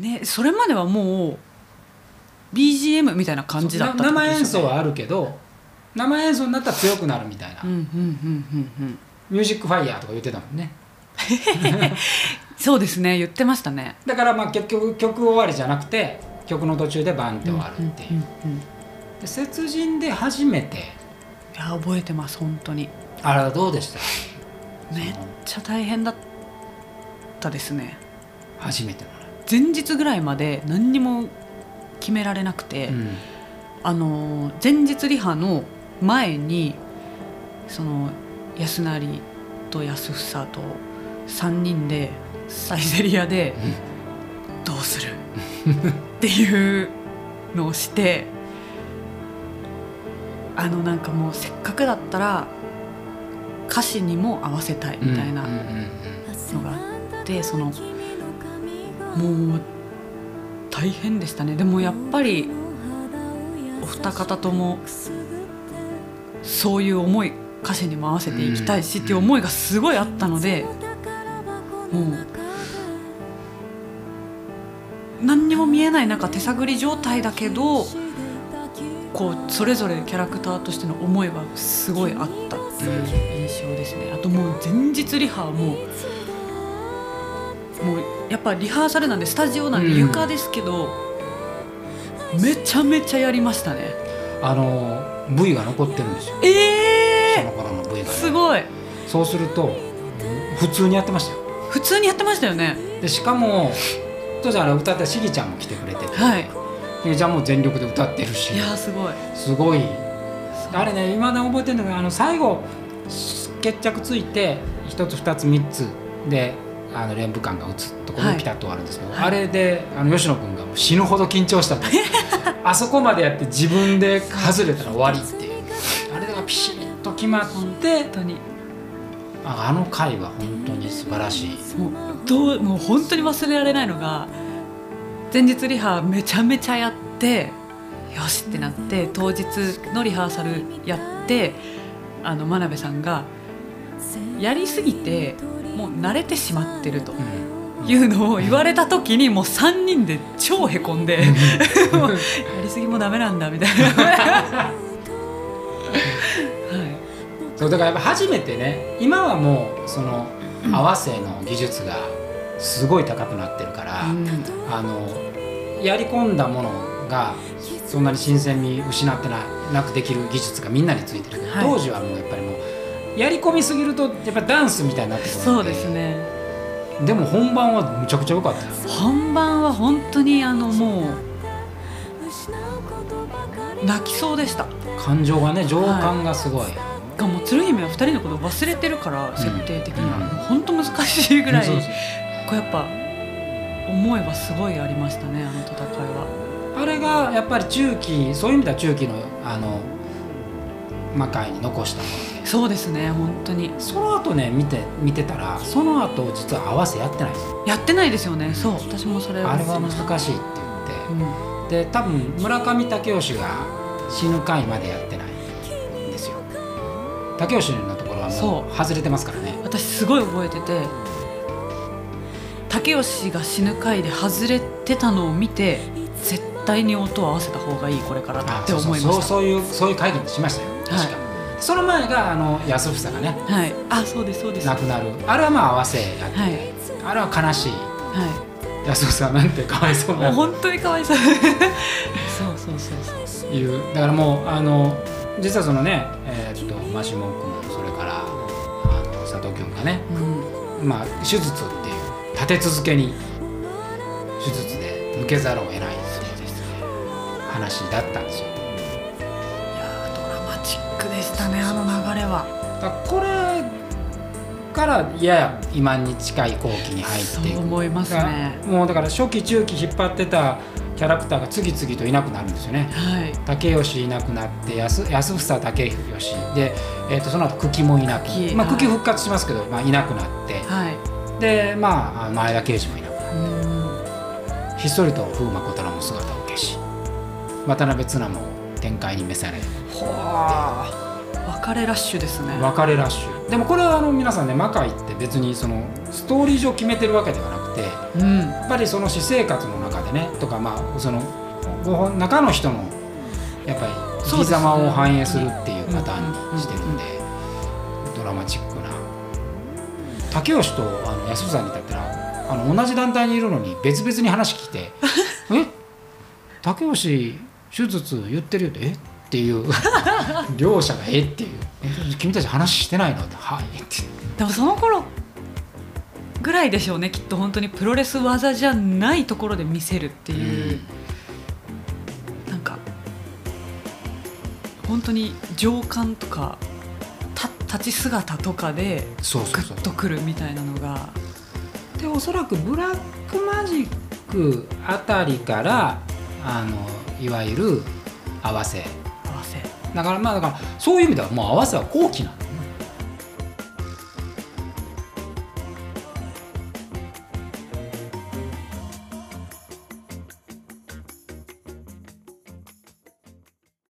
ねそれまではもう BGM みたいな感じだったってこと生演奏はあるけど生演奏になったら強くなるみたいな、うんうんうんうんうん。ミュージックファイヤーとか言ってたもんね。そうですね言ってましたね。だからまあ結局曲終わりじゃなくて曲の途中でバンって終わるっていう,、で雪人で初めて。いや覚えてます本当に。あれはどうでした？めっちゃ大変だったですね。初めての。ね前日ぐらいまで何にも決められなくて、うん。あの前日リハの前にその安成と安房と3人でサイゼリヤで「どうする?」っていうのをしてあのなんかもうせっかくだったら歌詞にも合わせたいみたいなのがあってそのもう大変でしたね。でもやっぱりお二方ともそういう思い歌詞にも合わせていきたいしっていう思いがすごいあったのでもう何にも見えない中手探り状態だけどこうそれぞれキャラクターとしての思いはすごいあったっていう印象ですね。あともう前日リハはもうもうやっぱリハーサルなんでスタジオなんでうん床ですけど、めちゃめちゃやりましたね。あの V が残ってるんですよ。えその頃の V が、ね、すごい。そうすると普通にやってましたよ。普通にやってましたよね。でしかも当時あれ歌ったしぎちゃんも来てくれてて。はい。しぎちゃんも全力で歌ってるし。いやーすごい。すごい。あれね今だ覚えてるのがあの最後決着ついて1つ2つ3つであの連舞感が打つところはい。にピタッと終わるんですけど、はい。あれであの吉野君が死ぬほど緊張した。んですあそこまでやって自分で外れたら終わりっていう。あれがピシッと決まって本当に。ああの回は本当に素晴らしい。もう。どうもう本当に忘れられないのが前日リハめちゃめちゃやってよしってなって当日のリハーサルやってあの真鍋さんがやりすぎてもう慣れてしまってるとうんいうのを言われた時にもう3人で超へこんで やりすぎもダメなんだみたいな。はそうだからやっぱ初めてね今はもうその合わせの技術がすごい高くなってるから、い、うん。あのやり込んだものがそんなに新鮮味失ってななくできる技術がみんなについてるけど、はい。当時はもうやっぱりやり込みすぎるとやっぱダンスみたいになってくるのそうですね。でも本番はむちゃくちゃ良かったよ。本番は本当にあのもう泣きそうでした。感情がね情感がすごい、がもう鶴姫は2人のことを忘れてるから設定的には、本当難しいぐらい、こうやっぱ思いはすごいありましたねあの戦いは。あれがやっぱり中期そういう意味では中期のあの魔界に残したもの。でそうですね本当に。その後ね見て見てたらその後実は合わせやってない。やってないですよね。そう私もそれあれは難い、しいってう言っん、てで多分村上武雄が死ぬ回までやってないんですよ。武雄のところはもそう。外れてますからね。私すごい覚えてて竹吉が死ぬ回で外れてたのを見て絶対に音を合わせた方がいいこれからって思いました。そうそういうそういう会議にしましたよ。確か、その前があの安房がねはい。あそうですそうです。亡くなる。あれはまあ合わせやって、はい。あれは悲しい。は安房なんてかわいそうな。本当にかわいそう。そうそうそうそう。いうだからもうあの実はそのねえーっとマシモン君それからあの佐藤君がねうん。まあ手術っていう立て続けに手術で抜けざるを得ない話だったんですよは。これからやや今に近い後期に入っていく。そう思いますね。もうだから初期中期引っ張ってたキャラクターが次々といなくなるんですよね。はい。竹吉いなくなって安安房竹吉。で、えー、とその後久喜もいなく久喜まあ、はい。久喜復活しますけど、まあ、いなくなって。はい。でまあ前田慶次もいなくなって。うん。ひっそりと風魔小太郎も姿を消し渡辺綱も展開に召されほわ別れラッシュですね。別れラッシュ。でもこれはあの皆さんね魔界って別にそのストーリー上決めてるわけではなくてうん。やっぱりその私生活の中でねとかまあそのご本中の人のやっぱり生き様を反映するっていうパターンにしてるんでドラマチックな。竹吉とあの安さんに至ったらあの同じ団体にいるのに別々に話聞いて「え？竹吉手術言ってるよ」って「え？っ?」ていう。両者が「えっ?」ていう「え君たち話してないの?」って「はい」って。でもその頃ぐらいでしょうねきっと本当にプロレス技じゃないところで見せるっていう、なんか本当に上官とかた立ち姿とかでそうそうそう。グッとくるみたいなのが。でおそらくブラックマジックあたりからあのいわゆる合わせだからまあだからそういう意味ではもう合わせは後期なん